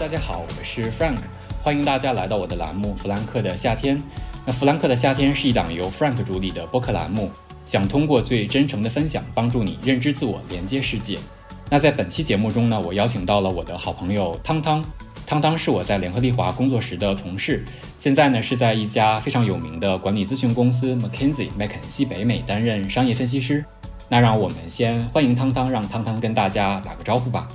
大家好，我是 Frank，欢迎大家来到我的栏目《弗兰克的夏天》。那《弗兰克的夏天》是一档由 Frank 主理的播客栏目，想通过最真诚的分享，帮助你认知自我，连接世界。那在本期节目中呢，我邀请到了我的好朋友汤汤。汤汤是我在联合利华工作时的同事，现在呢是在一家非常有名的管理咨询公司 McKinsey 麦肯锡北美担任商业分析师。那让我们先欢迎汤汤，让汤汤跟大家打个招呼吧。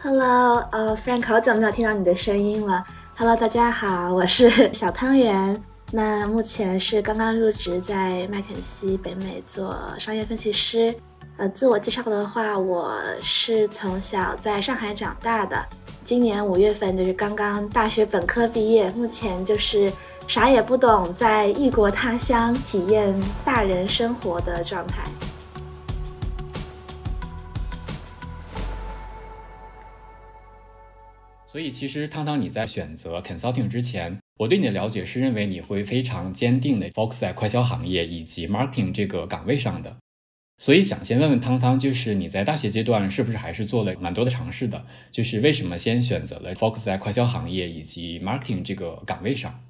Hello，呃，Frank，好久没有听到你的声音了。Hello，大家好，我是 小汤圆。那目前是刚刚入职在麦肯锡北美做商业分析师。呃，自我介绍的话，我是从小在上海长大的。今年五月份就是刚刚大学本科毕业，目前就是啥也不懂，在异国他乡体验大人生活的状态。所以，其实汤汤，你在选择 consulting 之前，我对你的了解是认为你会非常坚定的 focus 在快销行业以及 marketing 这个岗位上的。所以，想先问问汤汤，就是你在大学阶段是不是还是做了蛮多的尝试的？就是为什么先选择了 focus 在快销行业以及 marketing 这个岗位上？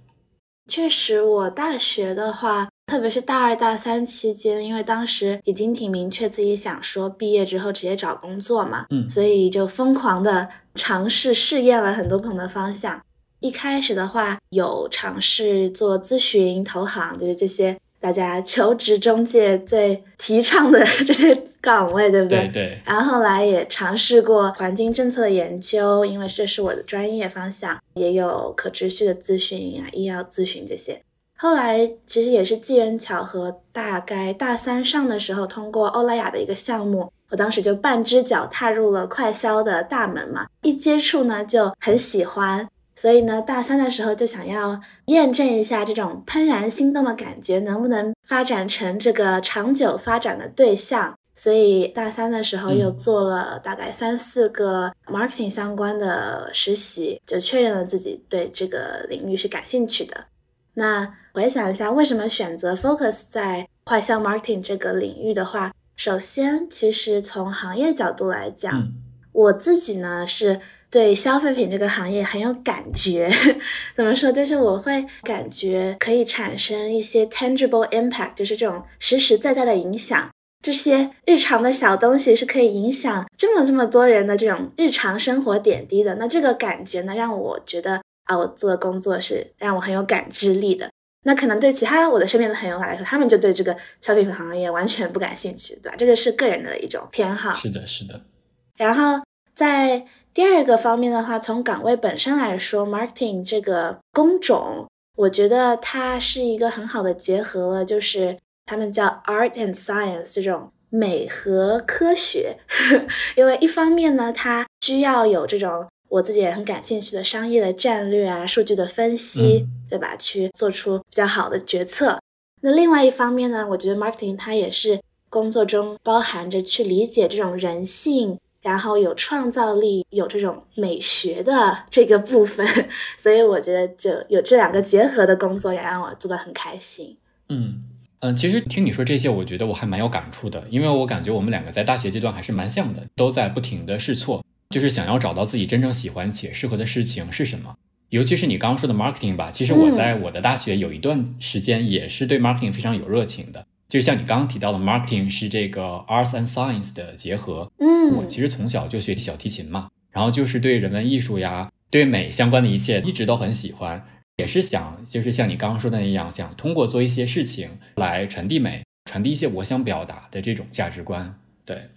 确实，我大学的话。特别是大二、大三期间，因为当时已经挺明确自己想说毕业之后直接找工作嘛，嗯，所以就疯狂的尝试试验了很多不同的方向。一开始的话，有尝试做咨询、投行，就是这些大家求职中介最提倡的 这些岗位，对不对？对对。然后后来也尝试过环境政策的研究，因为这是我的专业方向，也有可持续的咨询啊、医药咨询这些。后来其实也是机缘巧合，大概大三上的时候，通过欧莱雅的一个项目，我当时就半只脚踏入了快销的大门嘛。一接触呢就很喜欢，所以呢大三的时候就想要验证一下这种怦然心动的感觉能不能发展成这个长久发展的对象。所以大三的时候又做了大概三四个 marketing 相关的实习，就确认了自己对这个领域是感兴趣的。那回想一下，为什么选择 focus 在快销 marketing 这个领域的话，首先，其实从行业角度来讲，我自己呢是对消费品这个行业很有感觉。怎么说？就是我会感觉可以产生一些 tangible impact，就是这种实实在在的影响。这些日常的小东西是可以影响这么这么多人的这种日常生活点滴的。那这个感觉呢，让我觉得。啊，我做的工作是让我很有感知力的。那可能对其他我的身边的朋友来说，他们就对这个消费品行业完全不感兴趣，对吧？这个是个人的一种偏好。是的，是的。然后在第二个方面的话，从岗位本身来说，marketing 这个工种，我觉得它是一个很好的结合了，就是他们叫 art and science 这种美和科学。因为一方面呢，它需要有这种。我自己也很感兴趣的商业的战略啊，数据的分析，对吧？去做出比较好的决策。那另外一方面呢，我觉得 marketing 它也是工作中包含着去理解这种人性，然后有创造力、有这种美学的这个部分。所以我觉得就有这两个结合的工作，也让我做的很开心。嗯嗯，其实听你说这些，我觉得我还蛮有感触的，因为我感觉我们两个在大学阶段还是蛮像的，都在不停的试错。就是想要找到自己真正喜欢且适合的事情是什么，尤其是你刚刚说的 marketing 吧。其实我在我的大学有一段时间也是对 marketing 非常有热情的。就像你刚刚提到的，marketing 是这个 arts and science 的结合。嗯，我其实从小就学小提琴嘛，然后就是对人文艺术呀、对美相关的一切一直都很喜欢，也是想就是像你刚刚说的那样，想通过做一些事情来传递美，传递一些我想表达的这种价值观。对。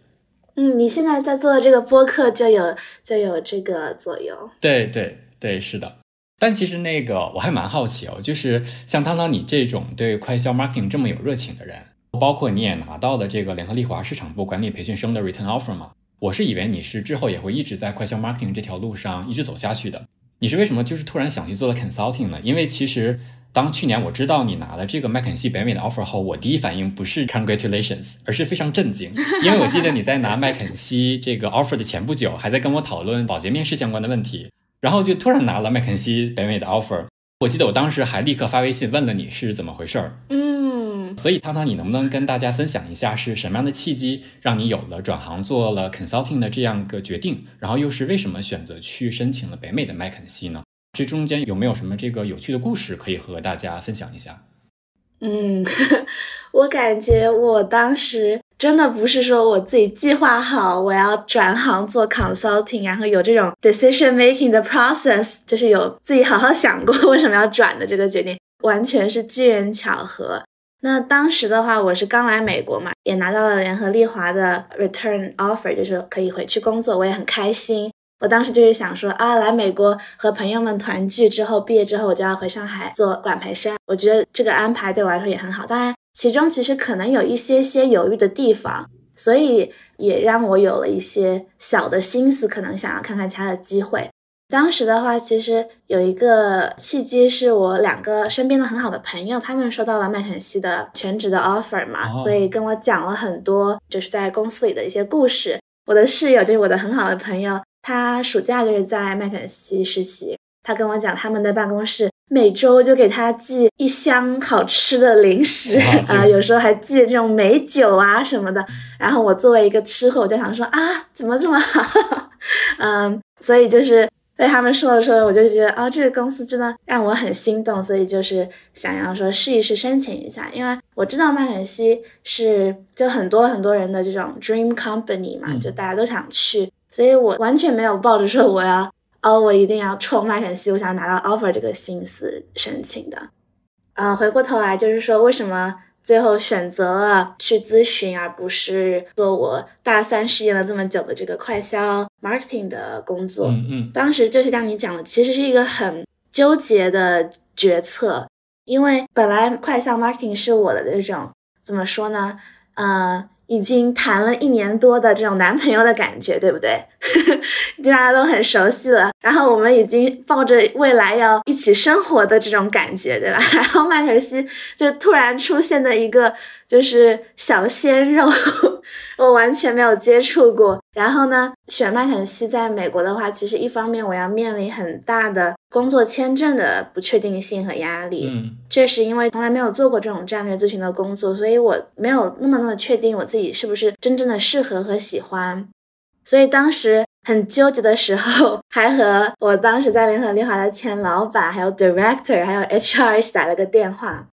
嗯，你现在在做的这个播客就有就有这个作用。对对对，是的。但其实那个我还蛮好奇哦，就是像汤汤你这种对快销 marketing 这么有热情的人，包括你也拿到了这个联合利华市场部管理培训生的 return offer 嘛，我是以为你是之后也会一直在快销 marketing 这条路上一直走下去的。你是为什么就是突然想去做了 consulting 呢？因为其实。当去年我知道你拿了这个麦肯锡北美的 offer 后，我第一反应不是 congratulations，而是非常震惊，因为我记得你在拿麦肯锡这个 offer 的前不久，还在跟我讨论保洁面试相关的问题，然后就突然拿了麦肯锡北美的 offer，我记得我当时还立刻发微信问了你是怎么回事儿。嗯，所以汤汤，你能不能跟大家分享一下是什么样的契机让你有了转行做了 consulting 的这样个决定？然后又是为什么选择去申请了北美的麦肯锡呢？这中间有没有什么这个有趣的故事可以和大家分享一下？嗯，我感觉我当时真的不是说我自己计划好我要转行做 consulting，然后有这种 decision making 的 process，就是有自己好好想过为什么要转的这个决定，完全是机缘巧合。那当时的话，我是刚来美国嘛，也拿到了联合利华的 return offer，就是可以回去工作，我也很开心。我当时就是想说啊，来美国和朋友们团聚之后，毕业之后我就要回上海做管培生。我觉得这个安排对我来说也很好。当然，其中其实可能有一些些犹豫的地方，所以也让我有了一些小的心思，可能想要看看其他的机会。当时的话，其实有一个契机，是我两个身边的很好的朋友，他们收到了麦肯锡的全职的 offer 嘛，所以跟我讲了很多就是在公司里的一些故事。我的室友就是我的很好的朋友。他暑假就是在麦肯锡实习，他跟我讲，他们的办公室每周就给他寄一箱好吃的零食啊，有时候还寄这种美酒啊什么的。然后我作为一个吃货，我就想说啊，怎么这么好？嗯，所以就是被他们说着说着，我就觉得啊，这个公司真的让我很心动，所以就是想要说试一试申请一下，因为我知道麦肯锡是就很多很多人的这种 dream company 嘛，就大家都想去。所以我完全没有抱着说我要哦，我一定要冲麦肯锡，我想拿到 offer 这个心思申请的。啊，回过头来就是说，为什么最后选择了去咨询，而不是做我大三实验了这么久的这个快销 marketing 的工作？嗯嗯，当时就是像你讲的，其实是一个很纠结的决策，因为本来快销 marketing 是我的这种怎么说呢？嗯。已经谈了一年多的这种男朋友的感觉，对不对？大家都很熟悉了。然后我们已经抱着未来要一起生活的这种感觉，对吧？然后麦肯锡就突然出现的一个就是小鲜肉，我完全没有接触过。然后呢，选麦肯锡在美国的话，其实一方面我要面临很大的工作签证的不确定性和压力。嗯，确实，因为从来没有做过这种战略咨询的工作，所以我没有那么那么确定我自己是不是真正的适合和喜欢。所以当时很纠结的时候，还和我当时在联合利华的前老板、还有 director、还有 HR 一起打了个电话。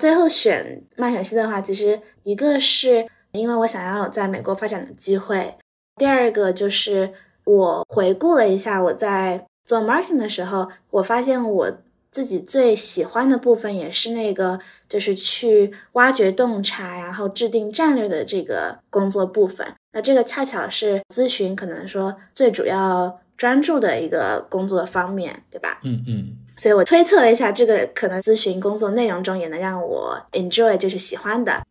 最后选麦肯锡的话，其实一个是因为我想要在美国发展的机会。第二个就是我回顾了一下我在做 marketing 的时候，我发现我自己最喜欢的部分也是那个，就是去挖掘洞察，然后制定战略的这个工作部分。那这个恰巧是咨询可能说最主要专注的一个工作方面，对吧？嗯嗯。所以我推测了一下，这个可能咨询工作内容中也能让我 enjoy，就是喜欢的。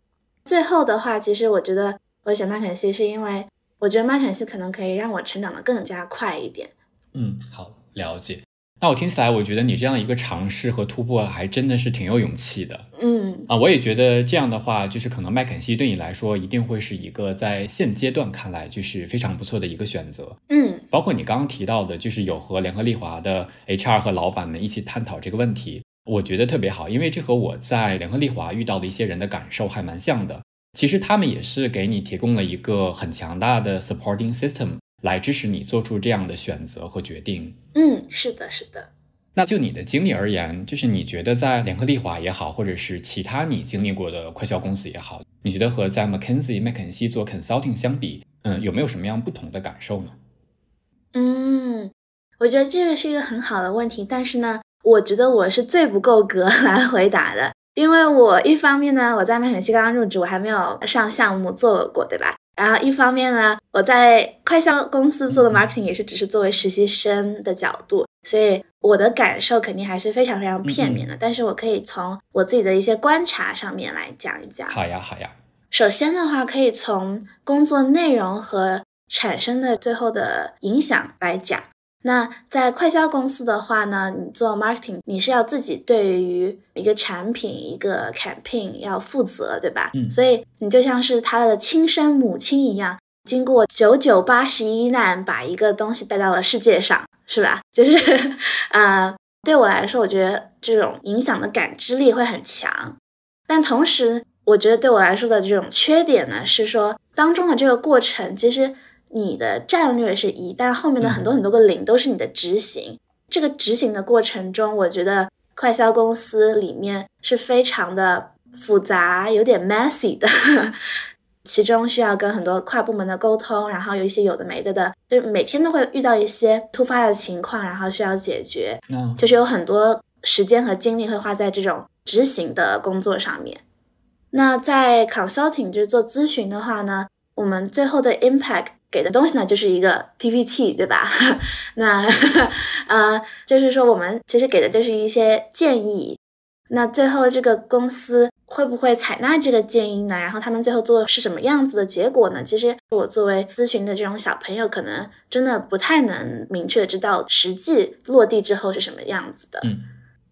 最后的话，其实我觉得我选麦肯锡是因为。我觉得麦肯锡可能可以让我成长的更加快一点。嗯，好，了解。那我听起来，我觉得你这样一个尝试和突破，还真的是挺有勇气的。嗯，啊，我也觉得这样的话，就是可能麦肯锡对你来说，一定会是一个在现阶段看来就是非常不错的一个选择。嗯，包括你刚刚提到的，就是有和联合利华的 HR 和老板们一起探讨这个问题，我觉得特别好，因为这和我在联合利华遇到的一些人的感受还蛮像的。其实他们也是给你提供了一个很强大的 supporting system 来支持你做出这样的选择和决定。嗯，是的，是的。那就你的经历而言，就是你觉得在联合利华也好，或者是其他你经历过的快销公司也好，你觉得和在 McKinsey 麦肯锡做 consulting 相比，嗯，有没有什么样不同的感受呢？嗯，我觉得这个是一个很好的问题，但是呢，我觉得我是最不够格来回答的。因为我一方面呢，我在麦肯锡刚刚入职，我还没有上项目做过，对吧？然后一方面呢，我在快销公司做的 marketing 也是只是作为实习生的角度，所以我的感受肯定还是非常非常片面的。但是我可以从我自己的一些观察上面来讲一讲。好呀，好呀。首先的话，可以从工作内容和产生的最后的影响来讲。那在快销公司的话呢，你做 marketing，你是要自己对于一个产品、一个 campaign 要负责，对吧？嗯，所以你就像是他的亲生母亲一样，经过九九八十一难，把一个东西带到了世界上，是吧？就是，呃，对我来说，我觉得这种影响的感知力会很强。但同时，我觉得对我来说的这种缺点呢，是说当中的这个过程，其实你的战略是一，但后面的很多很多个零都是你的执行。这个执行的过程中，我觉得快销公司里面是非常的复杂，有点 messy 的。其中需要跟很多跨部门的沟通，然后有一些有的没的的，就每天都会遇到一些突发的情况，然后需要解决。嗯，就是有很多时间和精力会花在这种执行的工作上面。那在 consulting 就是做咨询的话呢，我们最后的 impact 给的东西呢，就是一个 PPT，对吧？那呃，就是说我们其实给的就是一些建议。那最后这个公司会不会采纳这个建议呢？然后他们最后做的是什么样子的结果呢？其实我作为咨询的这种小朋友，可能真的不太能明确知道实际落地之后是什么样子的。嗯，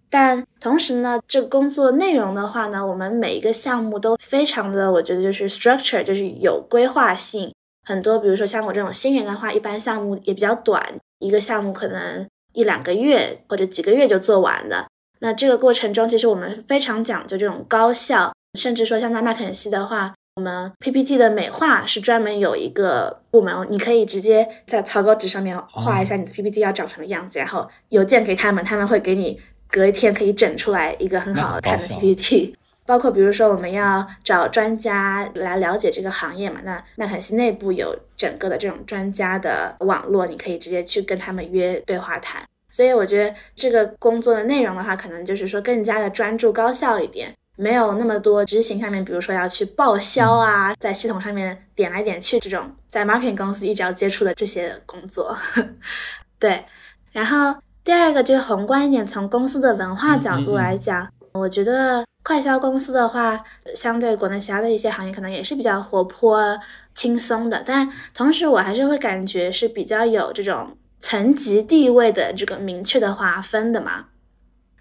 但同时呢，这个工作内容的话呢，我们每一个项目都非常的，我觉得就是 structure，就是有规划性。很多，比如说像我这种新人的话，一般项目也比较短，一个项目可能一两个月或者几个月就做完的。那这个过程中，其实我们非常讲究这种高效，甚至说像在麦肯锡的话，我们 PPT 的美化是专门有一个部门，你可以直接在草稿纸上面画一下你的 PPT 要长什么样子，然后邮件给他们，他们会给你隔一天可以整出来一个很好看的 PPT。包括比如说我们要找专家来了解这个行业嘛，那麦肯锡内部有整个的这种专家的网络，你可以直接去跟他们约对话谈。所以我觉得这个工作的内容的话，可能就是说更加的专注高效一点，没有那么多执行上面，比如说要去报销啊，在系统上面点来点去这种，在 marketing 公司一直要接触的这些工作。对，然后第二个就是宏观一点，从公司的文化角度来讲，我觉得快销公司的话，相对国内其他的一些行业，可能也是比较活泼轻松的，但同时我还是会感觉是比较有这种。层级地位的这个明确的划分的嘛，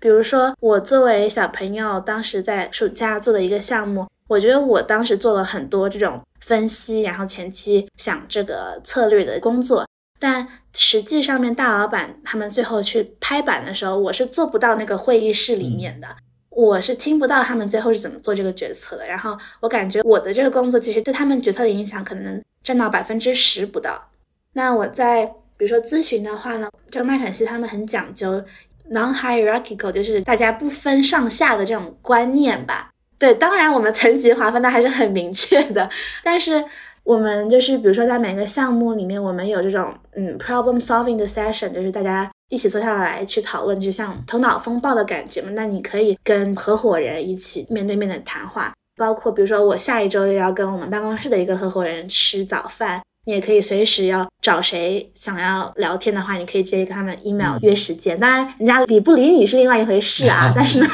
比如说我作为小朋友，当时在暑假做的一个项目，我觉得我当时做了很多这种分析，然后前期想这个策略的工作，但实际上面大老板他们最后去拍板的时候，我是做不到那个会议室里面的，我是听不到他们最后是怎么做这个决策的，然后我感觉我的这个工作其实对他们决策的影响可能占到百分之十不到，那我在。比如说咨询的话呢，这个麦肯锡他们很讲究 non-hierarchical，就是大家不分上下的这种观念吧。对，当然我们层级划分的还是很明确的，但是我们就是比如说在每个项目里面，我们有这种嗯 problem solving 的 session，就是大家一起坐下来去讨论，就像头脑风暴的感觉嘛。那你可以跟合伙人一起面对面的谈话，包括比如说我下一周又要跟我们办公室的一个合伙人吃早饭。你也可以随时要找谁想要聊天的话，你可以直接跟他们 email 约时间。当然，人家理不理你是另外一回事啊。但是呢，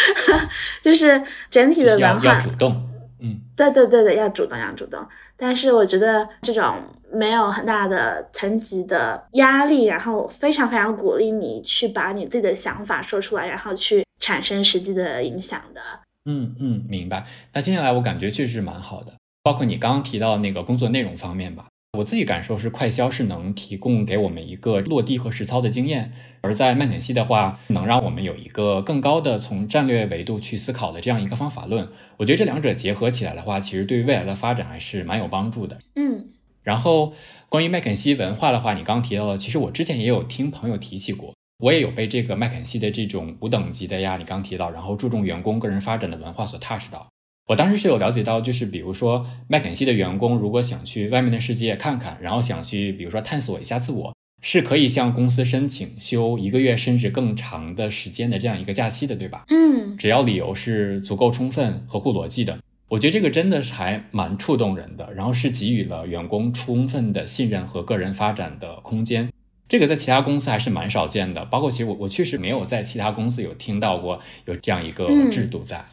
就是整体的文化要主动，嗯，对对对对，要主动要主动。但是我觉得这种没有很大的层级的压力，然后非常非常鼓励你去把你自己的想法说出来，然后去产生实际的影响的。嗯嗯，明白。那接下来我感觉确实蛮好的。包括你刚刚提到那个工作内容方面吧，我自己感受是快销是能提供给我们一个落地和实操的经验，而在麦肯锡的话，能让我们有一个更高的从战略维度去思考的这样一个方法论。我觉得这两者结合起来的话，其实对于未来的发展还是蛮有帮助的。嗯，然后关于麦肯锡文化的话，你刚刚提到了，其实我之前也有听朋友提起过，我也有被这个麦肯锡的这种无等级的呀，你刚提到，然后注重员工个人发展的文化所 touch 到。我当时是有了解到，就是比如说麦肯锡的员工，如果想去外面的世界看看，然后想去比如说探索一下自我，是可以向公司申请休一个月甚至更长的时间的这样一个假期的，对吧？嗯，只要理由是足够充分、合乎逻辑的，我觉得这个真的是还蛮触动人的。然后是给予了员工充分的信任和个人发展的空间，这个在其他公司还是蛮少见的。包括其实我我确实没有在其他公司有听到过有这样一个制度在。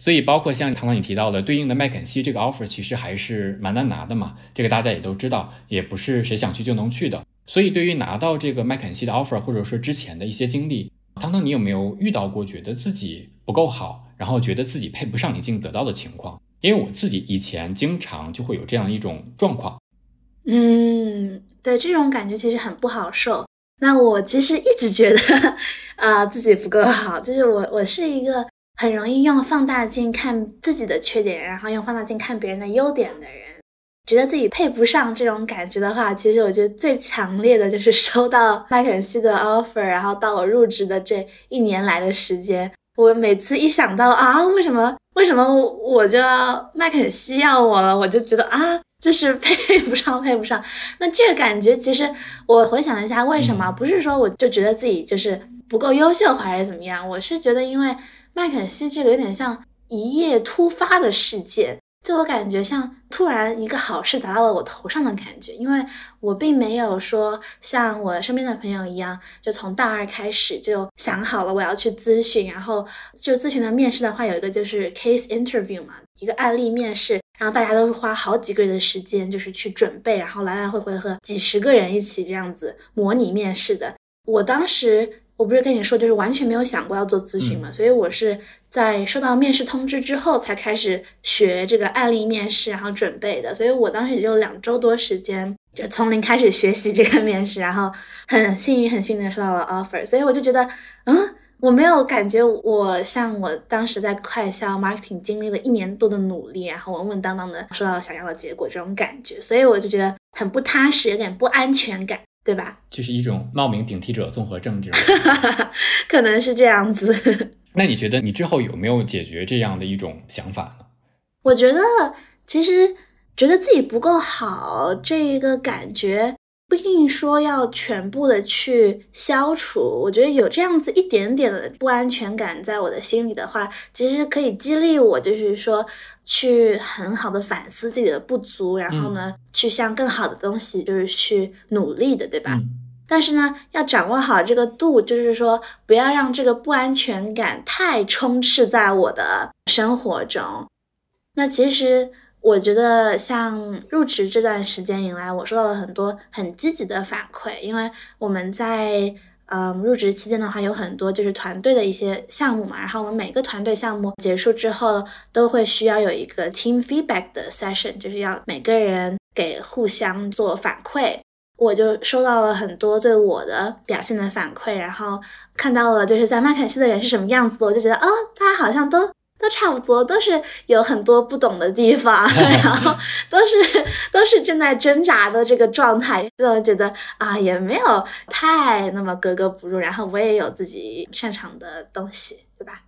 所以，包括像刚刚你提到的对应的麦肯锡这个 offer，其实还是蛮难拿的嘛。这个大家也都知道，也不是谁想去就能去的。所以，对于拿到这个麦肯锡的 offer，或者说之前的一些经历，汤汤，你有没有遇到过觉得自己不够好，然后觉得自己配不上你经得到的情况？因为我自己以前经常就会有这样一种状况。嗯，对，这种感觉其实很不好受。那我其实一直觉得 啊自己不够好，就是我我是一个很容易用放大镜看自己的缺点，然后用放大镜看别人的优点的人。觉得自己配不上这种感觉的话，其实我觉得最强烈的就是收到麦肯锡的 offer，然后到我入职的这一年来的时间，我每次一想到啊，为什么为什么我就要麦肯锡要我了，我就觉得啊，就是配 不上，配不上。那这个感觉，其实我回想了一下，为什么不是说我就觉得自己就是不够优秀，还是怎么样？我是觉得，因为麦肯锡这个有点像一夜突发的事件。就我感觉像突然一个好事砸到了我头上的感觉，因为我并没有说像我身边的朋友一样，就从大二开始就想好了我要去咨询，然后就咨询的面试的话有一个就是 case interview 嘛，一个案例面试，然后大家都是花好几个月的时间就是去准备，然后来来回回和几十个人一起这样子模拟面试的。我当时。我不是跟你说，就是完全没有想过要做咨询嘛，所以我是在收到面试通知之后才开始学这个案例面试，然后准备的。所以我当时也就两周多时间，就从零开始学习这个面试，然后很幸运、很幸运的收到了 offer。所以我就觉得，嗯，我没有感觉我像我当时在快销 marketing 经历了一年多的努力，然后稳稳当当的收到了想要的结果这种感觉，所以我就觉得很不踏实，有点不安全感。对吧？就是一种冒名顶替者综合症这种，可能是这样子。那你觉得你之后有没有解决这样的一种想法呢？我觉得其实觉得自己不够好这一个感觉。不一定说要全部的去消除，我觉得有这样子一点点的不安全感在我的心里的话，其实可以激励我，就是说去很好的反思自己的不足，然后呢，去向更好的东西就是去努力的，对吧？但是呢，要掌握好这个度，就是说不要让这个不安全感太充斥在我的生活中。那其实。我觉得像入职这段时间以来，我收到了很多很积极的反馈，因为我们在嗯入职期间的话，有很多就是团队的一些项目嘛，然后我们每个团队项目结束之后，都会需要有一个 team feedback 的 session，就是要每个人给互相做反馈。我就收到了很多对我的表现的反馈，然后看到了就是在麦肯锡的人是什么样子的，我就觉得哦，大家好像都。都差不多，都是有很多不懂的地方，然后都是都是正在挣扎的这个状态，就觉得啊，也没有太那么格格不入。然后我也有自己擅长的东西，对吧？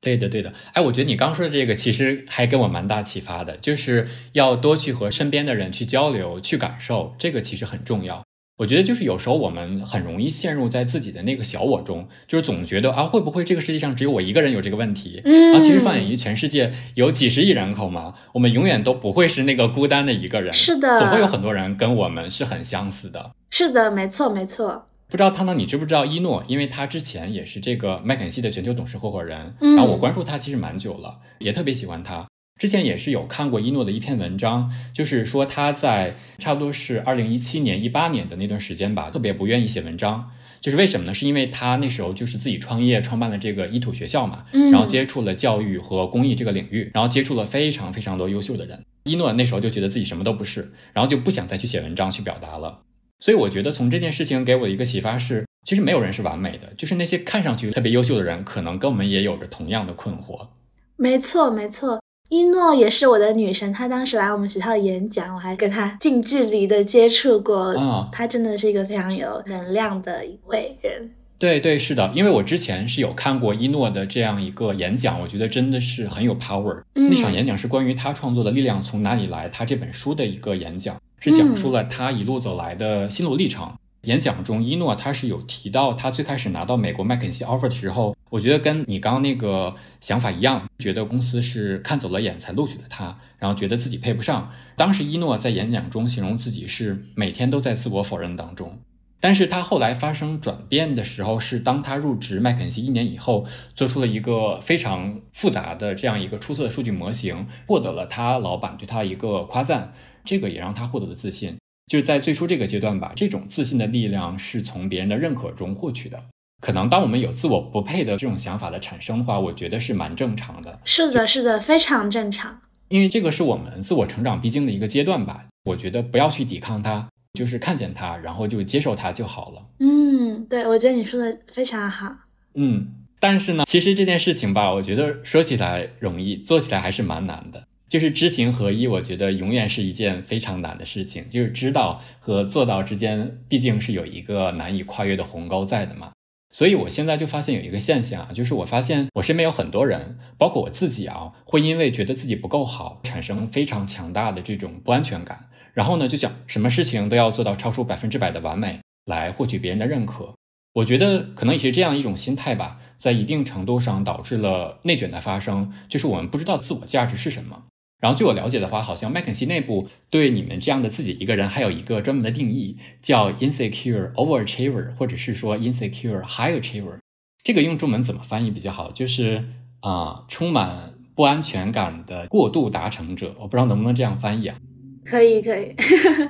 对的，对的。哎，我觉得你刚说的这个其实还给我蛮大启发的，就是要多去和身边的人去交流、去感受，这个其实很重要。我觉得就是有时候我们很容易陷入在自己的那个小我中，就是总觉得啊，会不会这个世界上只有我一个人有这个问题？嗯，啊，其实放眼于全世界有几十亿人口嘛，我们永远都不会是那个孤单的一个人。是的，总会有很多人跟我们是很相似的。是的，没错，没错。不知道汤汤你知不知道一诺？因为他之前也是这个麦肯锡的全球董事合伙人，然后我关注他其实蛮久了，也特别喜欢他。之前也是有看过一诺的一篇文章，就是说他在差不多是二零一七年、一八年的那段时间吧，特别不愿意写文章。就是为什么呢？是因为他那时候就是自己创业，创办了这个一土学校嘛，然后接触了教育和公益这个领域，然后接触了非常非常多优秀的人。一诺那时候就觉得自己什么都不是，然后就不想再去写文章去表达了。所以我觉得从这件事情给我的一个启发是，其实没有人是完美的，就是那些看上去特别优秀的人，可能跟我们也有着同样的困惑。没错，没错。一诺也是我的女神，她当时来我们学校演讲，我还跟她近距离的接触过。嗯，她真的是一个非常有能量的一位人。对对，是的，因为我之前是有看过一诺的这样一个演讲，我觉得真的是很有 power。那场演讲是关于他创作的力量从哪里来，他这本书的一个演讲，是讲述了他一路走来的心路历程。演讲中，一诺他是有提到，他最开始拿到美国麦肯锡 offer 的时候，我觉得跟你刚刚那个想法一样，觉得公司是看走了眼才录取的他，然后觉得自己配不上。当时一诺在演讲中形容自己是每天都在自我否认当中，但是他后来发生转变的时候，是当他入职麦肯锡一年以后，做出了一个非常复杂的这样一个出色的数据模型，获得了他老板对他一个夸赞，这个也让他获得了自信。就是在最初这个阶段吧，这种自信的力量是从别人的认可中获取的。可能当我们有自我不配的这种想法的产生的话，我觉得是蛮正常的。是的，是的，非常正常。因为这个是我们自我成长必经的一个阶段吧。我觉得不要去抵抗它，就是看见它，然后就接受它就好了。嗯，对，我觉得你说的非常好。嗯，但是呢，其实这件事情吧，我觉得说起来容易，做起来还是蛮难的。就是知行合一，我觉得永远是一件非常难的事情。就是知道和做到之间，毕竟是有一个难以跨越的鸿沟在的嘛。所以我现在就发现有一个现象啊，就是我发现我身边有很多人，包括我自己啊，会因为觉得自己不够好，产生非常强大的这种不安全感。然后呢，就想什么事情都要做到超出百分之百的完美，来获取别人的认可。我觉得可能也是这样一种心态吧，在一定程度上导致了内卷的发生，就是我们不知道自我价值是什么。然后据我了解的话，好像麦肯锡内部对你们这样的自己一个人还有一个专门的定义，叫 insecure overachiever，或者是说 insecure high achiever。这个用中文怎么翻译比较好？就是啊，充满不安全感的过度达成者。我不知道能不能这样翻译啊？可以，可以。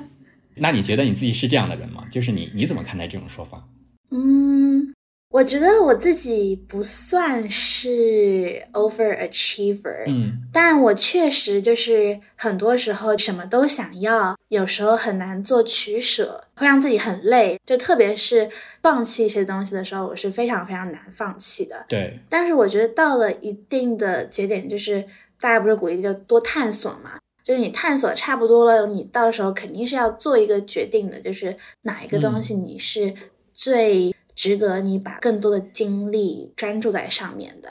那你觉得你自己是这样的人吗？就是你你怎么看待这种说法？嗯。我觉得我自己不算是 overachiever，嗯，但我确实就是很多时候什么都想要，有时候很难做取舍，会让自己很累。就特别是放弃一些东西的时候，我是非常非常难放弃的。对，但是我觉得到了一定的节点，就是大家不是鼓励就多探索嘛，就是你探索差不多了，你到时候肯定是要做一个决定的，就是哪一个东西你是最。值得你把更多的精力专注在上面的，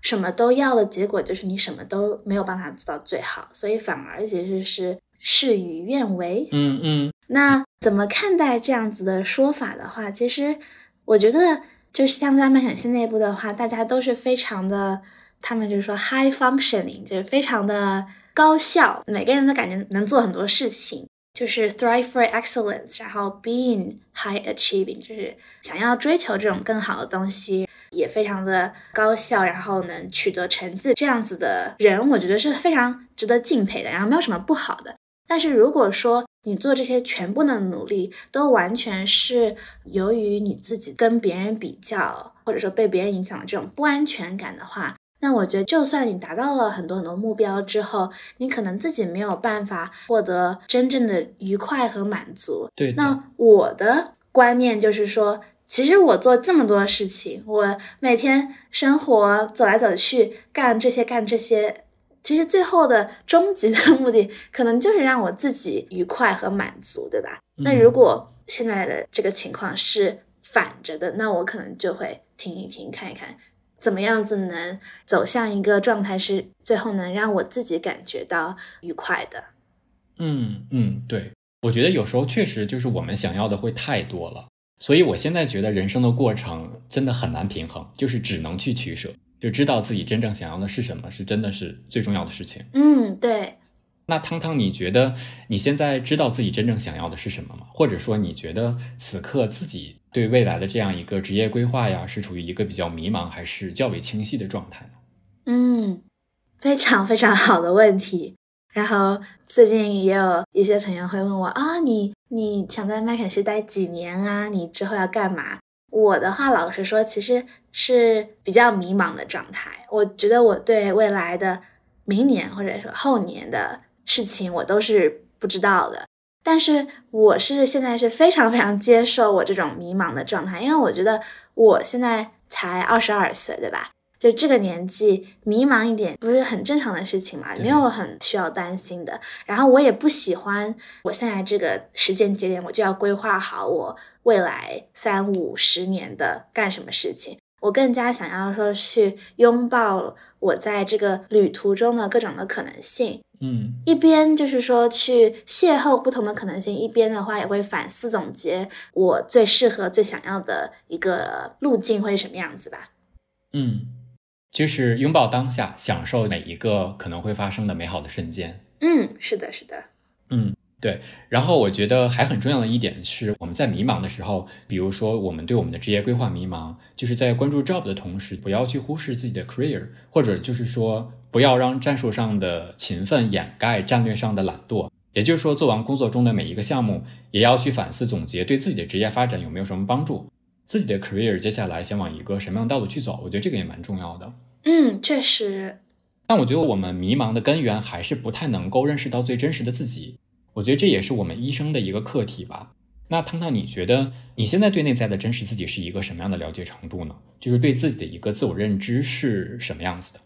什么都要的结果就是你什么都没有办法做到最好，所以反而其实是事与愿违。嗯嗯，那怎么看待这样子的说法的话，其实我觉得就是像在麦肯锡内部的话，大家都是非常的，他们就是说 high functioning，就是非常的高效，每个人都感觉能做很多事情。就是 thrive for excellence，然后 being high achieving，就是想要追求这种更好的东西，也非常的高效，然后能取得成绩，这样子的人，我觉得是非常值得敬佩的。然后没有什么不好的。但是如果说你做这些全部的努力，都完全是由于你自己跟别人比较，或者说被别人影响的这种不安全感的话。那我觉得，就算你达到了很多很多目标之后，你可能自己没有办法获得真正的愉快和满足。对。那我的观念就是说，其实我做这么多事情，我每天生活走来走去，干这些干这些，其实最后的终极的目的，可能就是让我自己愉快和满足，对吧？那如果现在的这个情况是反着的，那我可能就会停一停，看一看。怎么样子能走向一个状态，是最后能让我自己感觉到愉快的？嗯嗯，对，我觉得有时候确实就是我们想要的会太多了，所以我现在觉得人生的过程真的很难平衡，就是只能去取舍，就知道自己真正想要的是什么，是真的是最重要的事情。嗯，对。那汤汤，你觉得你现在知道自己真正想要的是什么吗？或者说，你觉得此刻自己对未来的这样一个职业规划呀，是处于一个比较迷茫，还是较为清晰的状态呢？嗯，非常非常好的问题。然后最近也有一些朋友会问我啊，你你想在麦肯锡待几年啊？你之后要干嘛？我的话，老实说，其实是比较迷茫的状态。我觉得我对未来的明年或者说后年的。事情我都是不知道的，但是我是现在是非常非常接受我这种迷茫的状态，因为我觉得我现在才二十二岁，对吧？就这个年纪迷茫一点不是很正常的事情嘛，没有很需要担心的。然后我也不喜欢我现在这个时间节点，我就要规划好我未来三五十年的干什么事情。我更加想要说去拥抱我在这个旅途中的各种的可能性。嗯，一边就是说去邂逅不同的可能性，一边的话也会反思总结我最适合、最想要的一个路径会是什么样子吧。嗯，就是拥抱当下，享受每一个可能会发生的美好的瞬间。嗯，是的，是的。嗯。对，然后我觉得还很重要的一点是，我们在迷茫的时候，比如说我们对我们的职业规划迷茫，就是在关注 job 的同时，不要去忽视自己的 career，或者就是说不要让战术上的勤奋掩盖战略上的懒惰。也就是说，做完工作中的每一个项目，也要去反思总结，对自己的职业发展有没有什么帮助，自己的 career 接下来想往一个什么样的道路去走，我觉得这个也蛮重要的。嗯，确实。但我觉得我们迷茫的根源还是不太能够认识到最真实的自己。我觉得这也是我们医生的一个课题吧。那汤汤，你觉得你现在对内在的真实自己是一个什么样的了解程度呢？就是对自己的一个自我认知是什么样子的？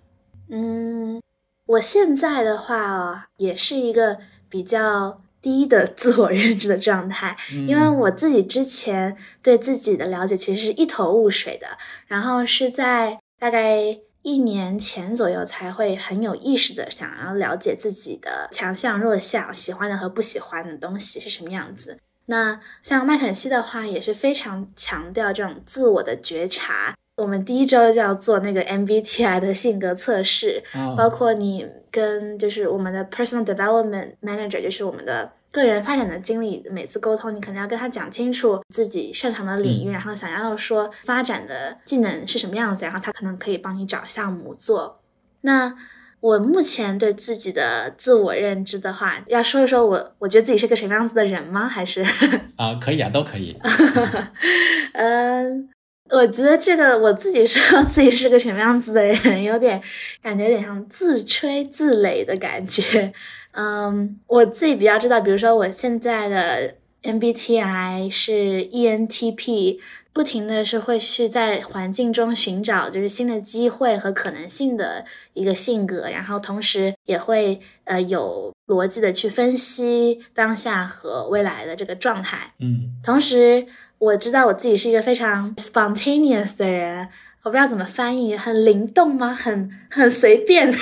嗯，我现在的话哦，也是一个比较低的自我认知的状态，因为我自己之前对自己的了解其实是一头雾水的，然后是在大概一年前左右才会很有意识的想要了解自己的强项弱项、喜欢的和不喜欢的东西是什么样子。那像麦肯锡的话，也是非常强调这种自我的觉察。我们第一周就要做那个 MBTI 的性格测试，包括你跟就是我们的 Personal Development Manager，就是我们的个人发展的经历，每次沟通你可能要跟他讲清楚自己擅长的领域，然后想要说发展的技能是什么样子，然后他可能可以帮你找项目做。那我目前对自己的自我认知的话，要说一说我，我觉得自己是个什么样子的人吗？还是 啊，可以啊，都可以。嗯，我觉得这个我自己说自己是个什么样子的人，有点感觉有点像自吹自擂的感觉。嗯，我自己比较知道，比如说我现在的 MBTI 是 ENTP。不停的是会去在环境中寻找就是新的机会和可能性的一个性格，然后同时也会呃有逻辑的去分析当下和未来的这个状态。嗯，同时我知道我自己是一个非常 spontaneous 的人，我不知道怎么翻译，很灵动吗？很很随便，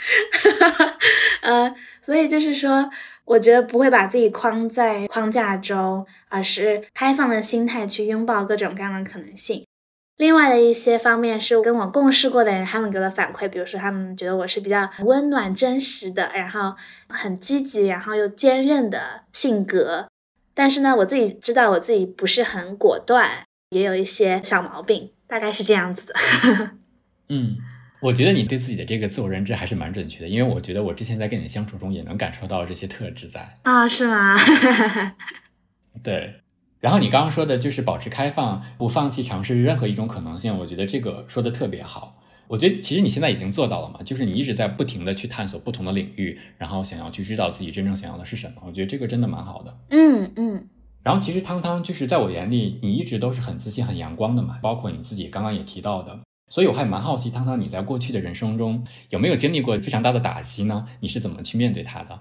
呃，所以就是说。我觉得不会把自己框在框架中，而是开放的心态去拥抱各种各样的可能性。另外的一些方面是跟我共事过的人，他们给我反馈，比如说他们觉得我是比较温暖、真实的，然后很积极，然后又坚韧的性格。但是呢，我自己知道我自己不是很果断，也有一些小毛病，大概是这样子。嗯。我觉得你对自己的这个自我认知还是蛮准确的，因为我觉得我之前在跟你相处中也能感受到这些特质在啊，是吗？对。然后你刚刚说的就是保持开放，不放弃尝试任何一种可能性，我觉得这个说的特别好。我觉得其实你现在已经做到了嘛，就是你一直在不停的去探索不同的领域，然后想要去知道自己真正想要的是什么。我觉得这个真的蛮好的。嗯嗯。然后其实汤汤就是在我眼里，你一直都是很自信、很阳光的嘛，包括你自己刚刚也提到的。所以我还蛮好奇，汤汤，你在过去的人生中有没有经历过非常大的打击呢？你是怎么去面对它的？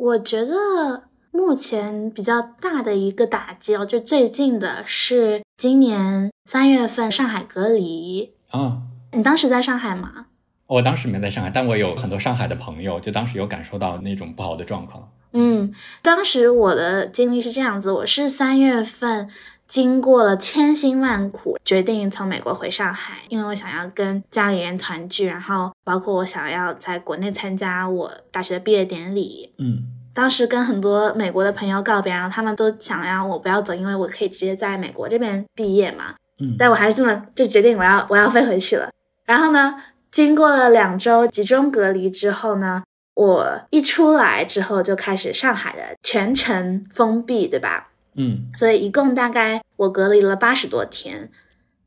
我觉得目前比较大的一个打击哦，就最近的是今年三月份上海隔离啊。你当时在上海吗？我当时没在上海，但我有很多上海的朋友，就当时有感受到那种不好的状况。嗯，当时我的经历是这样子，我是三月份。经过了千辛万苦，决定从美国回上海，因为我想要跟家里人团聚，然后包括我想要在国内参加我大学的毕业典礼。嗯，当时跟很多美国的朋友告别，然后他们都想要我不要走，因为我可以直接在美国这边毕业嘛。嗯，但我还是这么就决定我要我要飞回去了。然后呢，经过了两周集中隔离之后呢，我一出来之后就开始上海的全程封闭，对吧？嗯，所以一共大概我隔离了八十多天，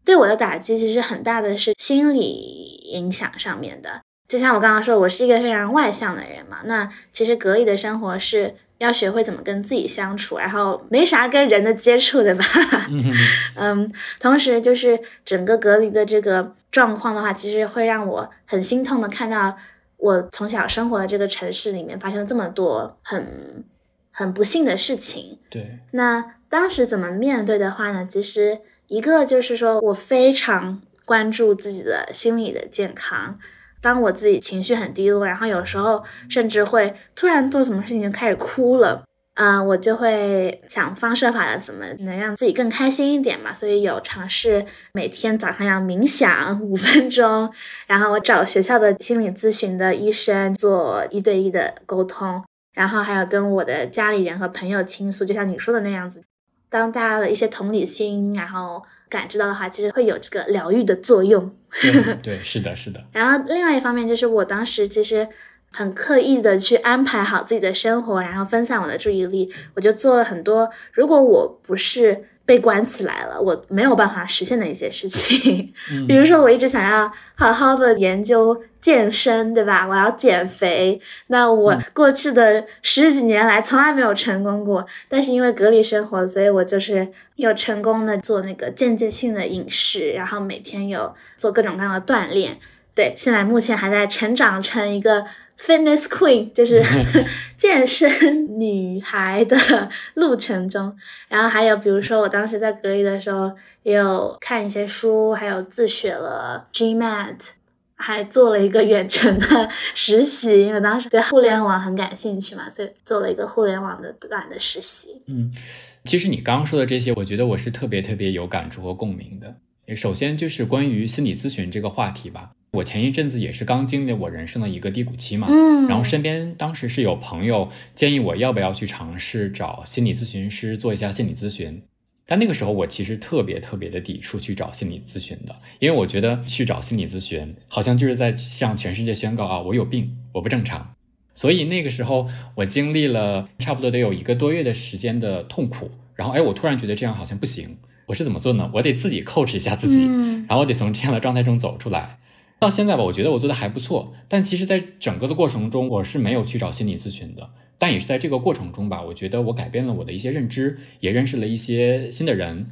对我的打击其实很大的是心理影响上面的。就像我刚刚说，我是一个非常外向的人嘛，那其实隔离的生活是要学会怎么跟自己相处，然后没啥跟人的接触，对吧？嗯，同时就是整个隔离的这个状况的话，其实会让我很心痛的看到我从小生活的这个城市里面发生了这么多很。很不幸的事情，对。那当时怎么面对的话呢？其实一个就是说我非常关注自己的心理的健康。当我自己情绪很低落，然后有时候甚至会突然做什么事情就开始哭了，啊，我就会想方设法的怎么能让自己更开心一点嘛。所以有尝试每天早上要冥想五分钟，然后我找学校的心理咨询的医生做一对一的沟通。然后还有跟我的家里人和朋友倾诉，就像你说的那样子，当大家的一些同理心，然后感知到的话，其实会有这个疗愈的作用。对，是的，是的。然后另外一方面就是，我当时其实很刻意的去安排好自己的生活，然后分散我的注意力，我就做了很多。如果我不是被关起来了，我没有办法实现的一些事情。嗯 比如说，我一直想要好好的研究健身，对吧？我要减肥，那我嗯过去的十几年来从来没有成功过，但是因为隔离生活，所以我就是有成功的做那个间接性的饮食，然后每天有做各种各样的锻炼。对，现在目前还在成长成一个 fitness queen，就是 健身女孩的路程中。然后还有比如说，我当时在隔离的时候，也有看一些书，还有自学了 GMAT，还做了一个远程的实习，因为当时对互联网很感兴趣嘛，所以做了一个互联网的短的实习。嗯，其实你刚刚说的这些，我觉得我是特别特别有感触和共鸣的。首先就是关于心理咨询这个话题吧，我前一阵子也是刚经历我人生的一个低谷期嘛，嗯，然后身边当时是有朋友建议我要不要去尝试找心理咨询师做一下心理咨询，但那个时候我其实特别特别的抵触去找心理咨询的，因为我觉得去找心理咨询好像就是在向全世界宣告啊我有病，我不正常。所以那个时候我经历了差不多得有一个多月的时间的痛苦，然后哎，我突然觉得这样好像不行，我是怎么做呢？我得自己 coach 一下自己，嗯然后我得从这样的状态中走出来。到现在吧，我觉得我做的还不错，但其实，在整个的过程中，我是没有去找心理咨询的。但也是在这个过程中吧，我觉得我改变了我的一些认知，也认识了一些新的人。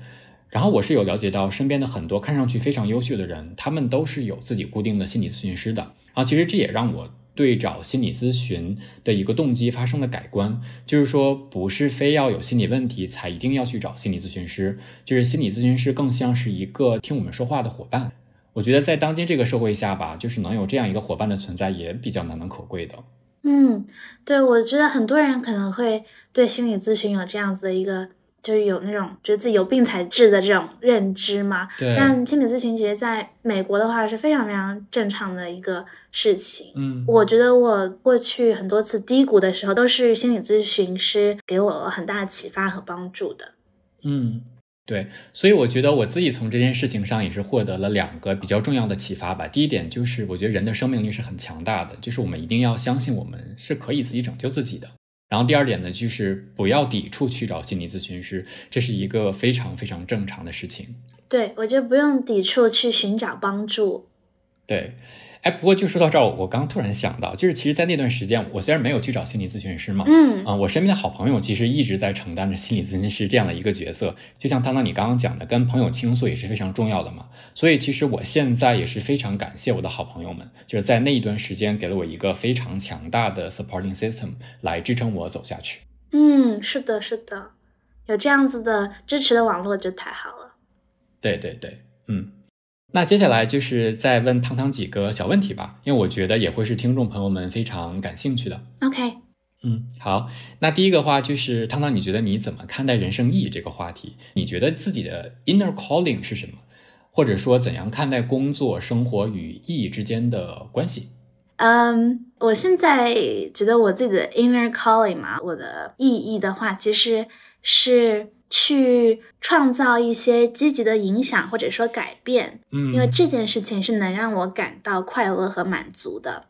然后我是有了解到身边的很多看上去非常优秀的人，他们都是有自己固定的心理咨询师的。然后其实这也让我对找心理咨询的一个动机发生了改观，就是说不是非要有心理问题才一定要去找心理咨询师，就是心理咨询师更像是一个听我们说话的伙伴。我觉得在当今这个社会下吧，就是能有这样一个伙伴的存在，也比较难能可贵的。嗯，对，我觉得很多人可能会对心理咨询有这样子的一个，就是有那种觉得自己有病才治的这种认知嘛。对，但心理咨询其实在美国的话是非常非常正常的一个事情。嗯，我觉得我过去很多次低谷的时候，都是心理咨询师给我了很大的启发和帮助的。嗯，对，所以我觉得我自己从这件事情上也是获得了两个比较重要的启发吧。第一点就是，我觉得人的生命力是很强大的，就是我们一定要相信我们是可以自己拯救自己的。然后第二点呢，就是不要抵触去找心理咨询师，这是一个非常非常正常的事情。对，我觉得不用抵触去寻找帮助。对，哎，不过就说到这儿，我刚突然想到，就是其实，在那段时间，我虽然没有去找心理咨询师嘛，嗯啊、我身边的好朋友其实一直在承担着心理咨询师这样的一个角色，就像汤汤你刚刚讲的，跟朋友倾诉也是非常重要的嘛。所以其实我现在也是非常感谢我的好朋友们，就是在那一段时间给了我一个非常强大的 supporting system 来支撑我走下去。嗯，是的，是的，有这样子的支持的网络就太好了。对对对，嗯。那接下来就是再问汤汤几个小问题吧，因为我觉得也会是听众朋友们非常感兴趣的。OK，嗯，好，那第一个话就是汤汤，你觉得你怎么看待人生意义这个话题？你觉得自己的 inner calling 是什么？或者说怎样看待工作、生活与意义之间的关系？嗯，我现在觉得我自己的 inner calling 嘛，我的意义的话，其实是去创造一些积极的影响或者说改变，嗯，因为这件事情是能让我感到快乐和满足的。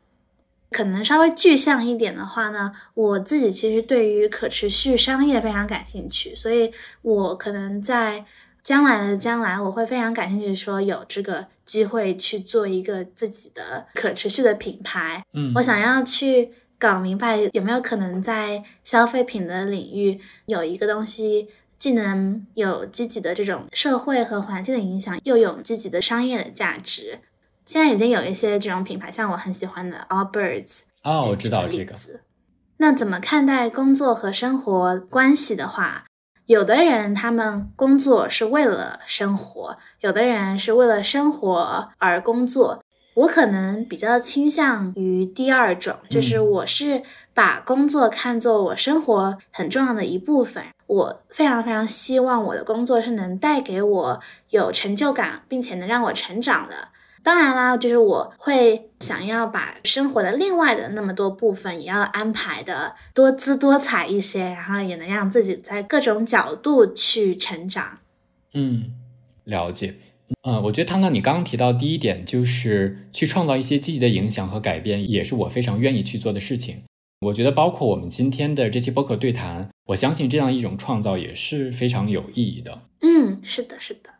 可能稍微具象一点的话呢，我自己其实对于可持续商业非常感兴趣，所以我可能在将来的将来，我会非常感兴趣，说有这个机会去做一个自己的可持续的品牌。嗯，我想要去搞明白有没有可能在消费品的领域有一个东西，既能有积极的这种社会和环境的影响，又有积极的商业的价值。现在已经有一些这种品牌，像我很喜欢的 Allbirds，哦，我知道这个。那怎么看待工作和生活关系的话，有的人他们工作是为了生活，有的人是为了生活而工作。我可能比较倾向于第二种，就是嗯我是把工作看作我生活很重要的一部分。我非常非常希望我的工作是能带给我有成就感，并且能让我成长的。当然啦，就是我会想要把生活的另外的那么多部分也要安排的多姿多彩一些，然后也能让自己在各种角度去成长。嗯，了解。嗯，我觉得汤汤你刚刚提到第一点，就是去创造一些积极的影响和改变，也是我非常愿意去做的事情。我觉得包括我们今天的这期播客对谈，我相信这样一种创造也是非常有意义的。嗯，是的，是的。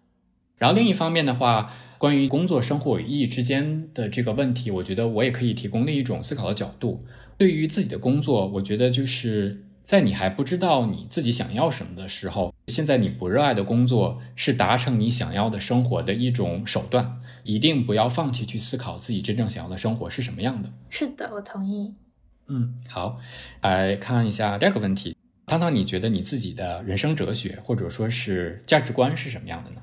然后另一方面的话，关于工作、生活与意义之间的这个问题，我觉得我也可以提供另一种思考的角度。对于自己的工作，我觉得就是在你还不知道你自己想要什么的时候，现在你不热爱的工作是达成你想要的生活的一种手段，一定不要放弃去思考自己真正想要的生活是什么样的。是的，我同意。嗯，好，来看一下第二个问题，汤汤，你觉得你自己的人生哲学或者说是价值观是什么样的呢？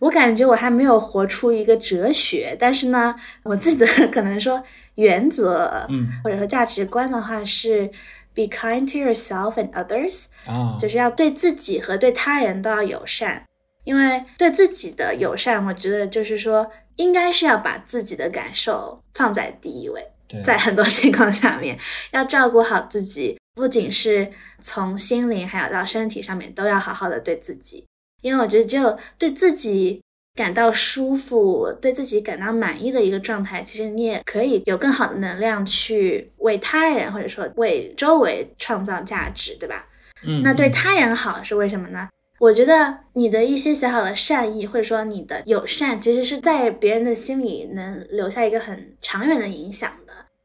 我感觉我还没有活出一个哲学，但是呢，我自己的 可能说原则，嗯，或者说价值观的话是 be kind to yourself and others，啊，就是要对自己和对他人都要友善。因为对自己的友善，我觉得就是说应该是要把自己的感受放在第一位。在很多情况下面，要照顾好自己，不仅是从心灵，还有到身体上面，都要好好的对自己。因为我觉得，只有对自己感到舒服，对自己感到满意的一个状态，其实你也可以有更好的能量去为他人，或者说为周围创造价值，对吧？嗯，那对他人好是为什么呢？我觉得你的一些小小的善意，或者说你的友善，其实是在别人的心里能留下一个很长远的影响的，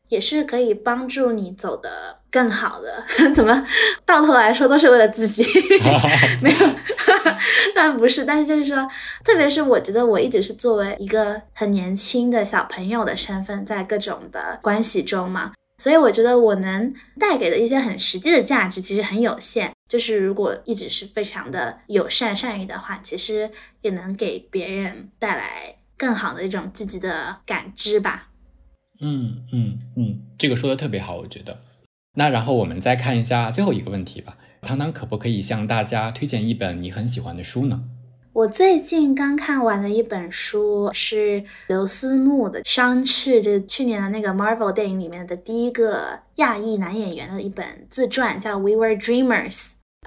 也是可以帮助你走得更好的。怎么到头来说都是为了自己？没有，当然不是。但是就是说，特别是我觉得我一直是作为一个很年轻的小朋友的身份，在各种的关系中嘛。所以我觉得我能带给的一些很实际的价值其实很有限。就是如果一直是非常的友善善意的话，其实也能给别人带来更好的一种积极的感知吧。嗯嗯嗯，这个说的特别好，我觉得。那然后我们再看一下最后一个问题吧，糖糖可不可以向大家推荐一本你很喜欢的书呢？我最近刚看完的一本书是刘思慕的《商翅》，就是去年的那个 Marvel 电影里面的第一个亚裔男演员的一本自传，叫《We Were Dreamers》。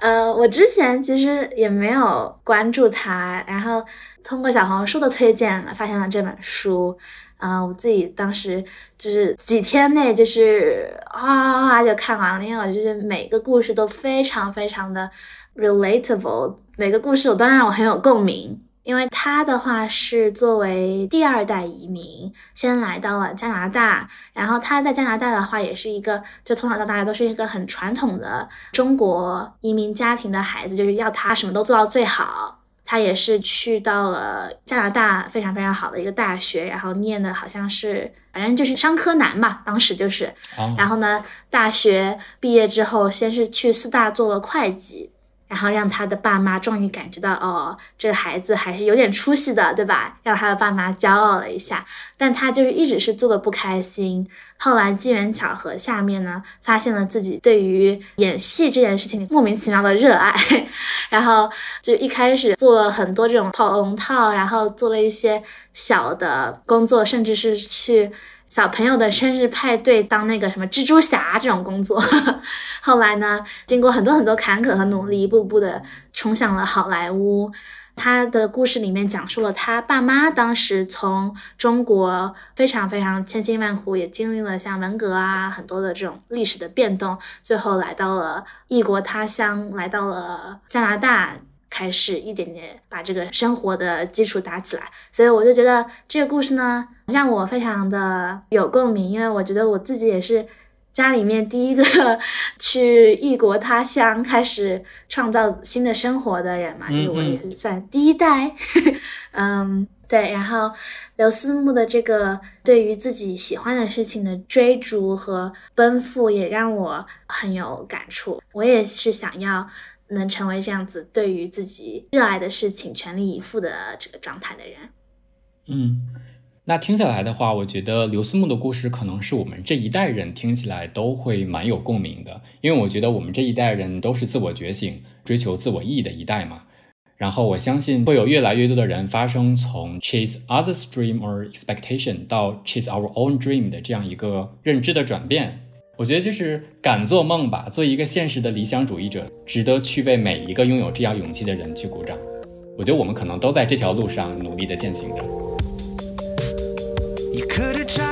呃，我之前其实也没有关注他，然后通过小红书的推荐发现了这本书。啊，我自己当时就是几天内就是哗哗就看完了，因为我就是每个故事都非常非常的 relatable。每个故事我都让我很有共鸣，因为他的话是作为第二代移民，先来到了加拿大，然后他在加拿大的话也是一个，就从小到大都是一个很传统的中国移民家庭的孩子，就是要他什么都做到最好。他也是去到了加拿大非常非常好的一个大学，然后念的好像是反正就是商科男吧，当时就是，然后呢，大学毕业之后，先是去四大做了会计。然后让他的爸妈终于感觉到，哦，这个孩子还是有点出息的，对吧？让他的爸妈骄傲了一下。但他就是一直是做的不开心。后来机缘巧合下面呢，发现了自己对于演戏这件事情莫名其妙的热爱。然后就一开始做了很多这种跑龙套，然后做了一些小的工作，甚至是去。小朋友的生日派对，当那个什么蜘蛛侠这种工作，后来呢，经过很多很多坎坷和努力，一步步的冲向了好莱坞。他的故事里面讲述了他爸妈当时从中国非常非常千辛万苦，也经历了像文革啊很多的这种历史的变动，最后来到了异国他乡，来到了加拿大。开始一点点把这个生活的基础打起来，所以我就觉得这个故事呢，让我非常的有共鸣，因为我觉得我自己也是家里面第一个 去异国他乡开始创造新的生活的人嘛，就是我也是算第一代。嗯，对。然后刘思慕的这个对于自己喜欢的事情的追逐和奔赴，也让我很有感触。我也是想要。能成为这样子对于自己热爱的事情全力以赴的这个状态的人，嗯，那听下来的话，我觉得刘思慕的故事可能是我们这一代人听起来都会蛮有共鸣的，因为我觉得我们这一代人都是自我觉醒、追求自我意义的一代嘛。然后我相信会有越来越多的人发生从 chase others dream or expectation 到 chase our own dream 的这样一个认知的转变。我觉得就是敢做梦吧，做一个现实的理想主义者，值得去为每一个拥有这样勇气的人去鼓掌。我觉得我们可能都在这条路上努力的践行着。You could have tried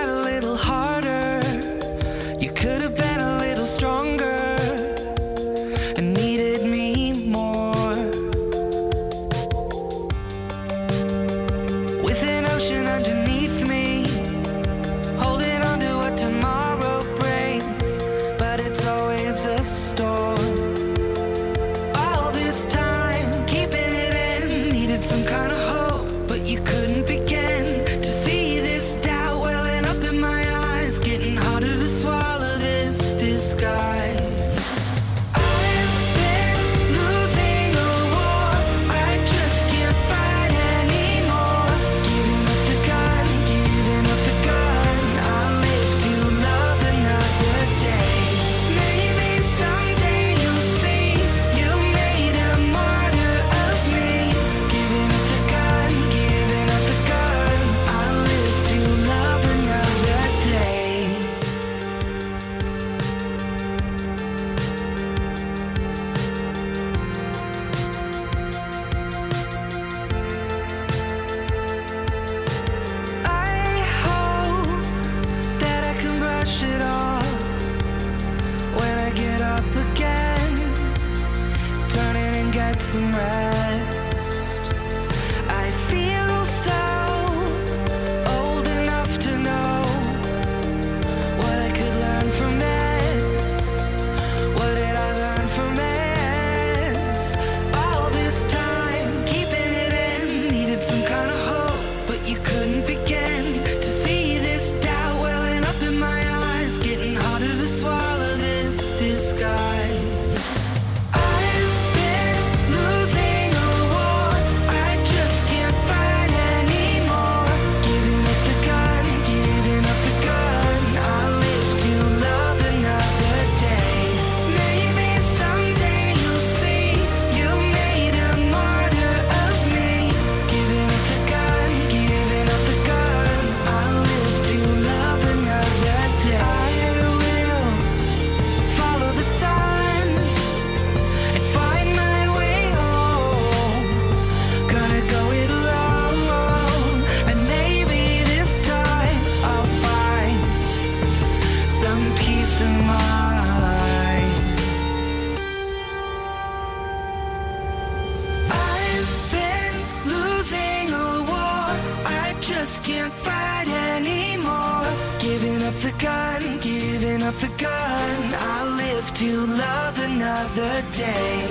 day.